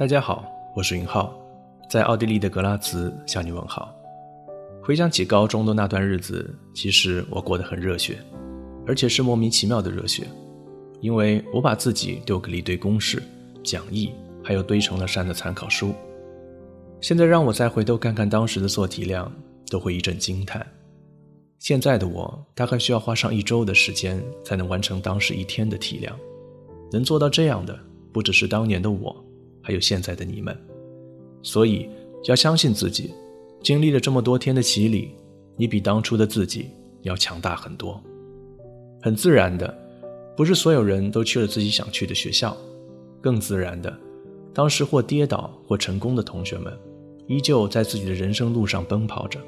大家好，我是云浩，在奥地利的格拉茨向你问好。回想起高中的那段日子，其实我过得很热血，而且是莫名其妙的热血，因为我把自己丢给了一堆公式、讲义，还有堆成了山的参考书。现在让我再回头看看当时的做题量，都会一阵惊叹。现在的我大概需要花上一周的时间才能完成当时一天的题量。能做到这样的，不只是当年的我。还有现在的你们，所以要相信自己。经历了这么多天的洗礼，你比当初的自己要强大很多。很自然的，不是所有人都去了自己想去的学校。更自然的，当时或跌倒或成功的同学们，依旧在自己的人生路上奔跑着。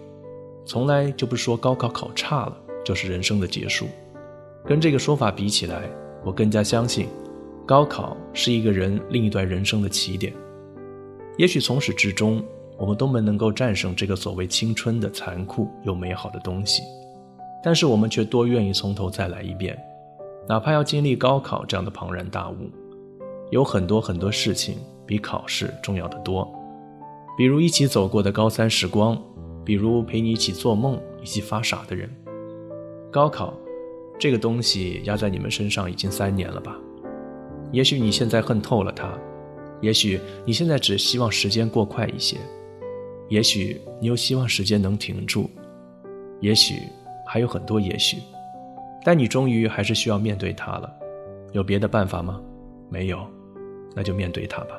从来就不说高考考差了就是人生的结束。跟这个说法比起来，我更加相信。高考是一个人另一段人生的起点，也许从始至终，我们都没能够战胜这个所谓青春的残酷又美好的东西，但是我们却多愿意从头再来一遍，哪怕要经历高考这样的庞然大物。有很多很多事情比考试重要的多，比如一起走过的高三时光，比如陪你一起做梦、一起发傻的人。高考，这个东西压在你们身上已经三年了吧？也许你现在恨透了他，也许你现在只希望时间过快一些，也许你又希望时间能停住，也许还有很多也许，但你终于还是需要面对他了。有别的办法吗？没有，那就面对他吧。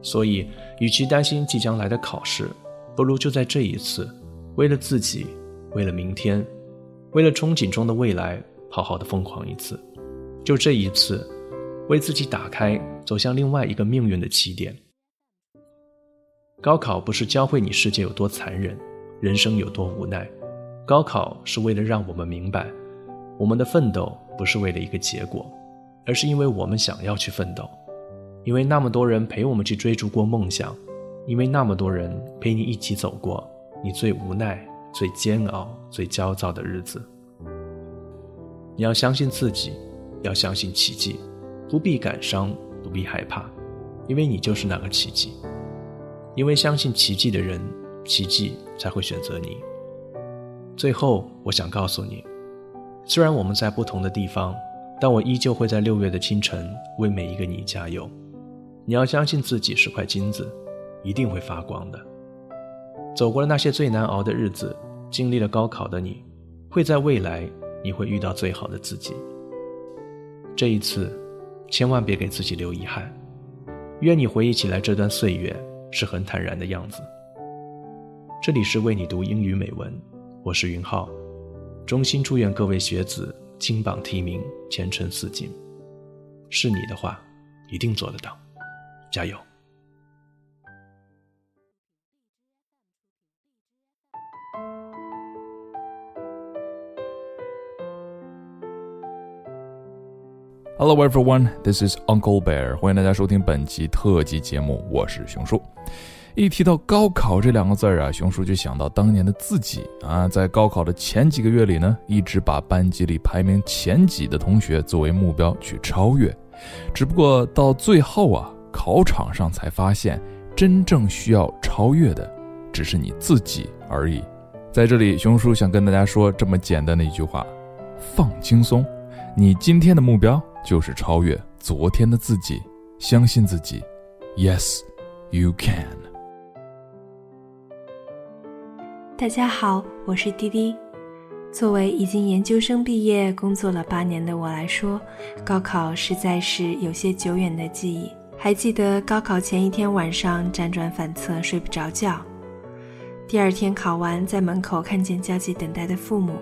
所以，与其担心即将来的考试，不如就在这一次，为了自己，为了明天，为了憧憬中的未来，好好的疯狂一次。就这一次。为自己打开走向另外一个命运的起点。高考不是教会你世界有多残忍，人生有多无奈，高考是为了让我们明白，我们的奋斗不是为了一个结果，而是因为我们想要去奋斗，因为那么多人陪我们去追逐过梦想，因为那么多人陪你一起走过你最无奈、最煎熬、最焦躁的日子。你要相信自己，要相信奇迹。不必感伤，不必害怕，因为你就是那个奇迹。因为相信奇迹的人，奇迹才会选择你。最后，我想告诉你，虽然我们在不同的地方，但我依旧会在六月的清晨为每一个你加油。你要相信自己是块金子，一定会发光的。走过了那些最难熬的日子，经历了高考的你，会在未来，你会遇到最好的自己。这一次。千万别给自己留遗憾。愿你回忆起来这段岁月是很坦然的样子。这里是为你读英语美文，我是云浩，衷心祝愿各位学子金榜题名，前程似锦。是你的话，一定做得到，加油！Hello everyone, this is Uncle Bear. 欢迎大家收听本期特辑节目，我是熊叔。一提到高考这两个字儿啊，熊叔就想到当年的自己啊，在高考的前几个月里呢，一直把班级里排名前几的同学作为目标去超越。只不过到最后啊，考场上才发现，真正需要超越的，只是你自己而已。在这里，熊叔想跟大家说这么简单的一句话：放轻松，你今天的目标。就是超越昨天的自己，相信自己，Yes, you can。大家好，我是滴滴。作为已经研究生毕业、工作了八年的我来说，高考实在是有些久远的记忆。还记得高考前一天晚上辗转反侧睡不着觉，第二天考完在门口看见焦急等待的父母。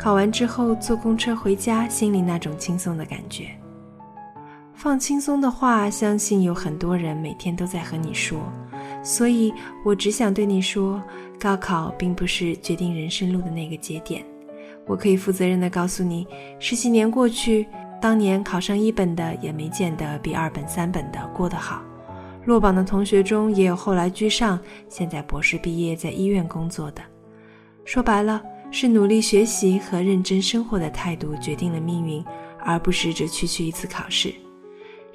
考完之后坐公车回家，心里那种轻松的感觉。放轻松的话，相信有很多人每天都在和你说，所以我只想对你说，高考并不是决定人生路的那个节点。我可以负责任的告诉你，十几年过去，当年考上一本的也没见得比二本、三本的过得好。落榜的同学中也有后来居上，现在博士毕业在医院工作的。说白了。是努力学习和认真生活的态度决定了命运，而不是这区区一次考试。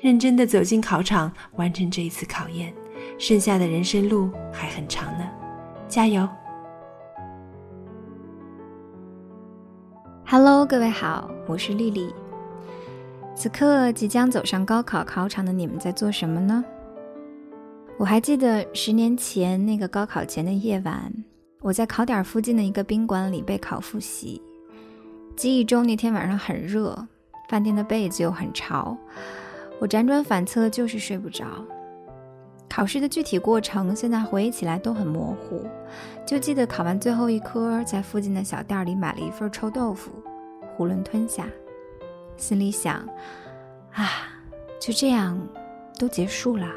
认真的走进考场，完成这一次考验。剩下的人生路还很长呢，加油！Hello，各位好，我是丽丽。此刻即将走上高考考场的你们在做什么呢？我还记得十年前那个高考前的夜晚，我在考点附近的一个宾馆里备考复习。记忆中那天晚上很热，饭店的被子又很潮，我辗转反侧就是睡不着。考试的具体过程现在回忆起来都很模糊，就记得考完最后一科，在附近的小店里买了一份臭豆腐，囫囵吞下。心里想，啊，就这样，都结束了。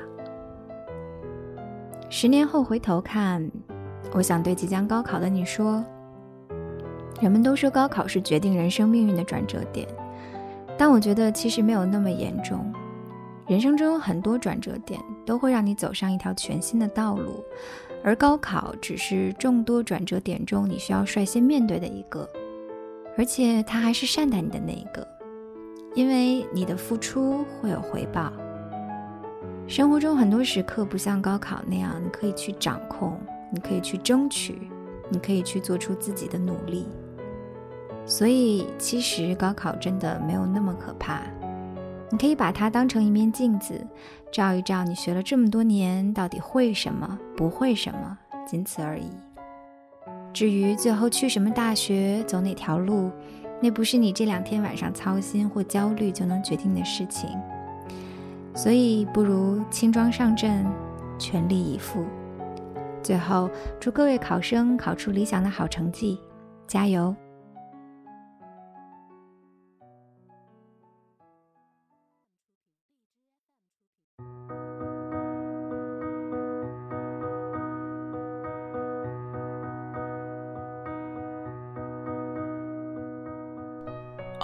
十年后回头看，我想对即将高考的你说：人们都说高考是决定人生命运的转折点，但我觉得其实没有那么严重。人生中有很多转折点，都会让你走上一条全新的道路，而高考只是众多转折点中你需要率先面对的一个，而且他还是善待你的那一个。因为你的付出会有回报。生活中很多时刻不像高考那样，你可以去掌控，你可以去争取，你可以去做出自己的努力。所以，其实高考真的没有那么可怕。你可以把它当成一面镜子，照一照你学了这么多年到底会什么，不会什么，仅此而已。至于最后去什么大学，走哪条路。那不是你这两天晚上操心或焦虑就能决定的事情，所以不如轻装上阵，全力以赴。最后，祝各位考生考出理想的好成绩，加油！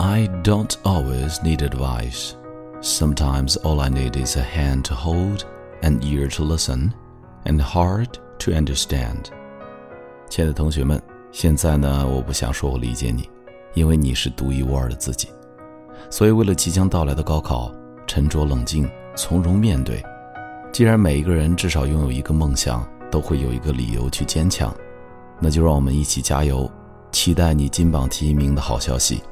I don't always need advice. Sometimes all I need is a hand to hold, an ear to listen, and heart to understand. 亲爱的同学们，现在呢，我不想说我理解你，因为你是独一无二的自己。所以，为了即将到来的高考，沉着冷静，从容面对。既然每一个人至少拥有一个梦想，都会有一个理由去坚强，那就让我们一起加油，期待你金榜题名的好消息。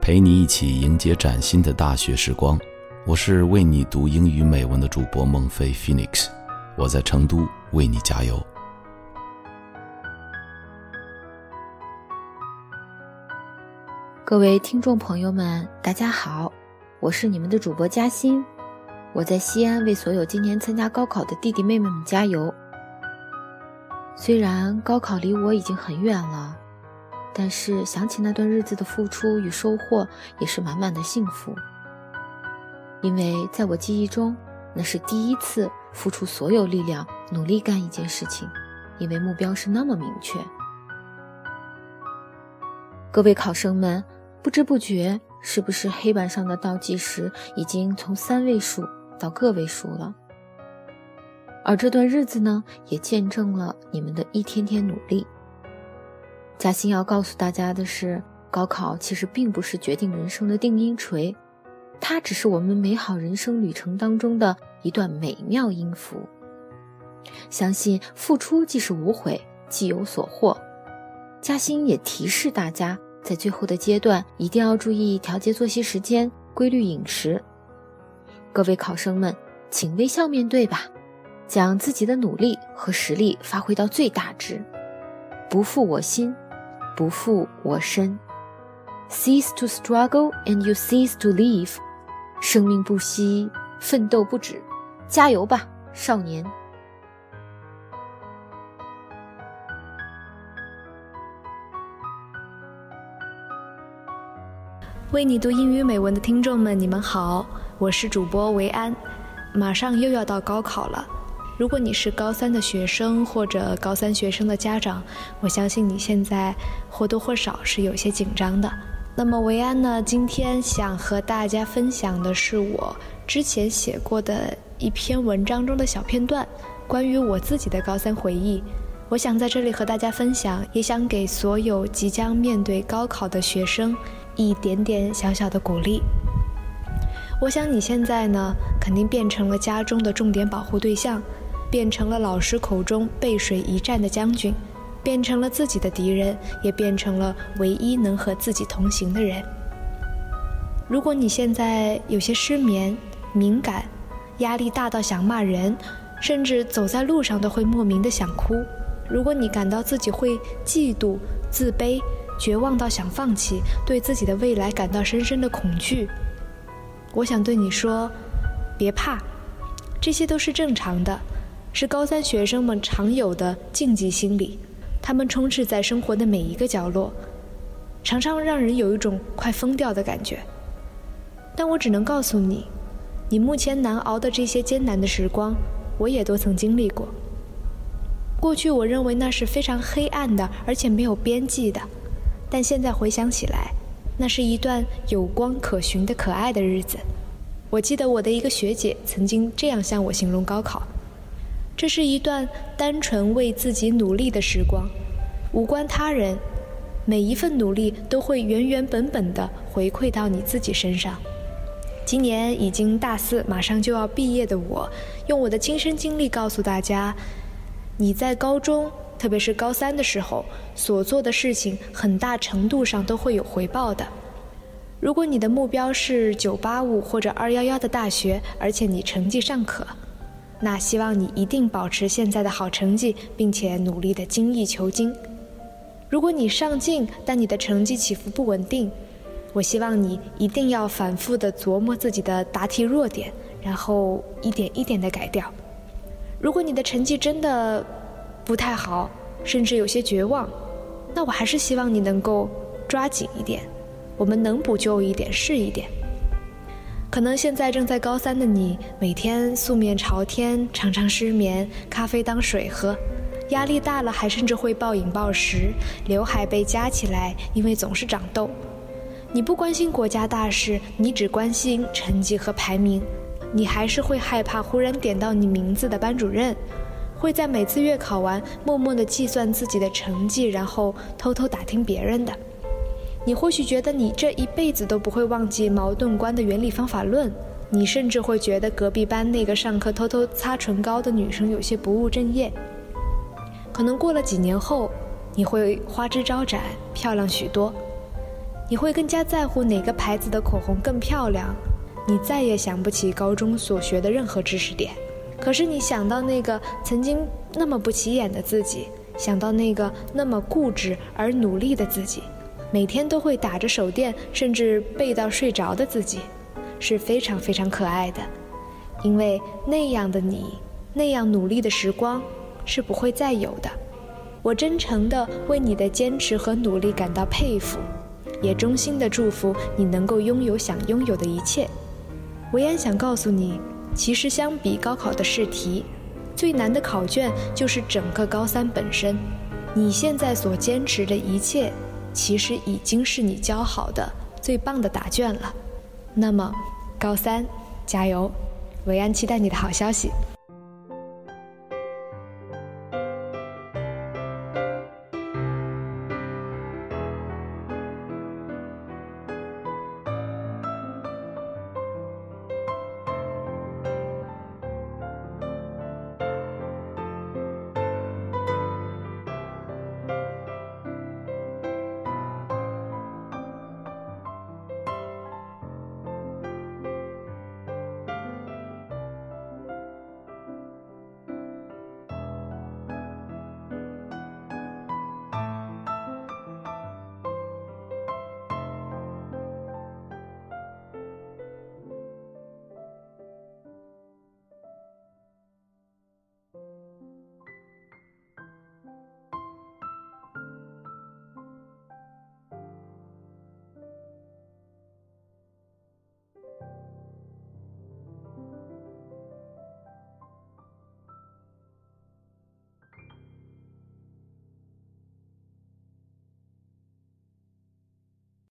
陪你一起迎接崭新的大学时光，我是为你读英语美文的主播孟非 Phoenix，我在成都为你加油。各位听众朋友们，大家好，我是你们的主播嘉欣，我在西安为所有今年参加高考的弟弟妹妹们加油。虽然高考离我已经很远了。但是想起那段日子的付出与收获，也是满满的幸福。因为在我记忆中，那是第一次付出所有力量努力干一件事情，因为目标是那么明确。各位考生们，不知不觉，是不是黑板上的倒计时已经从三位数到个位数了？而这段日子呢，也见证了你们的一天天努力。嘉欣要告诉大家的是，高考其实并不是决定人生的定音锤，它只是我们美好人生旅程当中的一段美妙音符。相信付出即是无悔，既有所获。嘉欣也提示大家，在最后的阶段一定要注意调节作息时间，规律饮食。各位考生们，请微笑面对吧，将自己的努力和实力发挥到最大值，不负我心。不负我身，cease to struggle and you cease to live。生命不息，奋斗不止，加油吧，少年！为你读英语美文的听众们，你们好，我是主播维安。马上又要到高考了。如果你是高三的学生或者高三学生的家长，我相信你现在或多或少是有些紧张的。那么维安呢，今天想和大家分享的是我之前写过的一篇文章中的小片段，关于我自己的高三回忆。我想在这里和大家分享，也想给所有即将面对高考的学生一点点小小的鼓励。我想你现在呢，肯定变成了家中的重点保护对象，变成了老师口中背水一战的将军，变成了自己的敌人，也变成了唯一能和自己同行的人。如果你现在有些失眠、敏感，压力大到想骂人，甚至走在路上都会莫名的想哭；如果你感到自己会嫉妒、自卑、绝望到想放弃，对自己的未来感到深深的恐惧。我想对你说，别怕，这些都是正常的，是高三学生们常有的禁忌心理。他们充斥在生活的每一个角落，常常让人有一种快疯掉的感觉。但我只能告诉你，你目前难熬的这些艰难的时光，我也都曾经历过。过去我认为那是非常黑暗的，而且没有边际的，但现在回想起来。那是一段有光可循的可爱的日子。我记得我的一个学姐曾经这样向我形容高考：这是一段单纯为自己努力的时光，无关他人，每一份努力都会原原本本的回馈到你自己身上。今年已经大四，马上就要毕业的我，用我的亲身经历告诉大家：你在高中。特别是高三的时候，所做的事情很大程度上都会有回报的。如果你的目标是985或者211的大学，而且你成绩尚可，那希望你一定保持现在的好成绩，并且努力的精益求精。如果你上进，但你的成绩起伏不稳定，我希望你一定要反复的琢磨自己的答题弱点，然后一点一点的改掉。如果你的成绩真的，不太好，甚至有些绝望，那我还是希望你能够抓紧一点，我们能补救一点是一点。可能现在正在高三的你，每天素面朝天，常常失眠，咖啡当水喝，压力大了还甚至会暴饮暴食，刘海被夹起来，因为总是长痘。你不关心国家大事，你只关心成绩和排名，你还是会害怕忽然点到你名字的班主任。会在每次月考完，默默地计算自己的成绩，然后偷偷打听别人的。你或许觉得你这一辈子都不会忘记矛盾观的原理方法论，你甚至会觉得隔壁班那个上课偷偷擦唇膏的女生有些不务正业。可能过了几年后，你会花枝招展，漂亮许多。你会更加在乎哪个牌子的口红更漂亮。你再也想不起高中所学的任何知识点。可是你想到那个曾经那么不起眼的自己，想到那个那么固执而努力的自己，每天都会打着手电，甚至背到睡着的自己，是非常非常可爱的。因为那样的你，那样努力的时光，是不会再有的。我真诚地为你的坚持和努力感到佩服，也衷心地祝福你能够拥有想拥有的一切。维安想告诉你。其实，相比高考的试题，最难的考卷就是整个高三本身。你现在所坚持的一切，其实已经是你教好的最棒的答卷了。那么，高三，加油！维安期待你的好消息。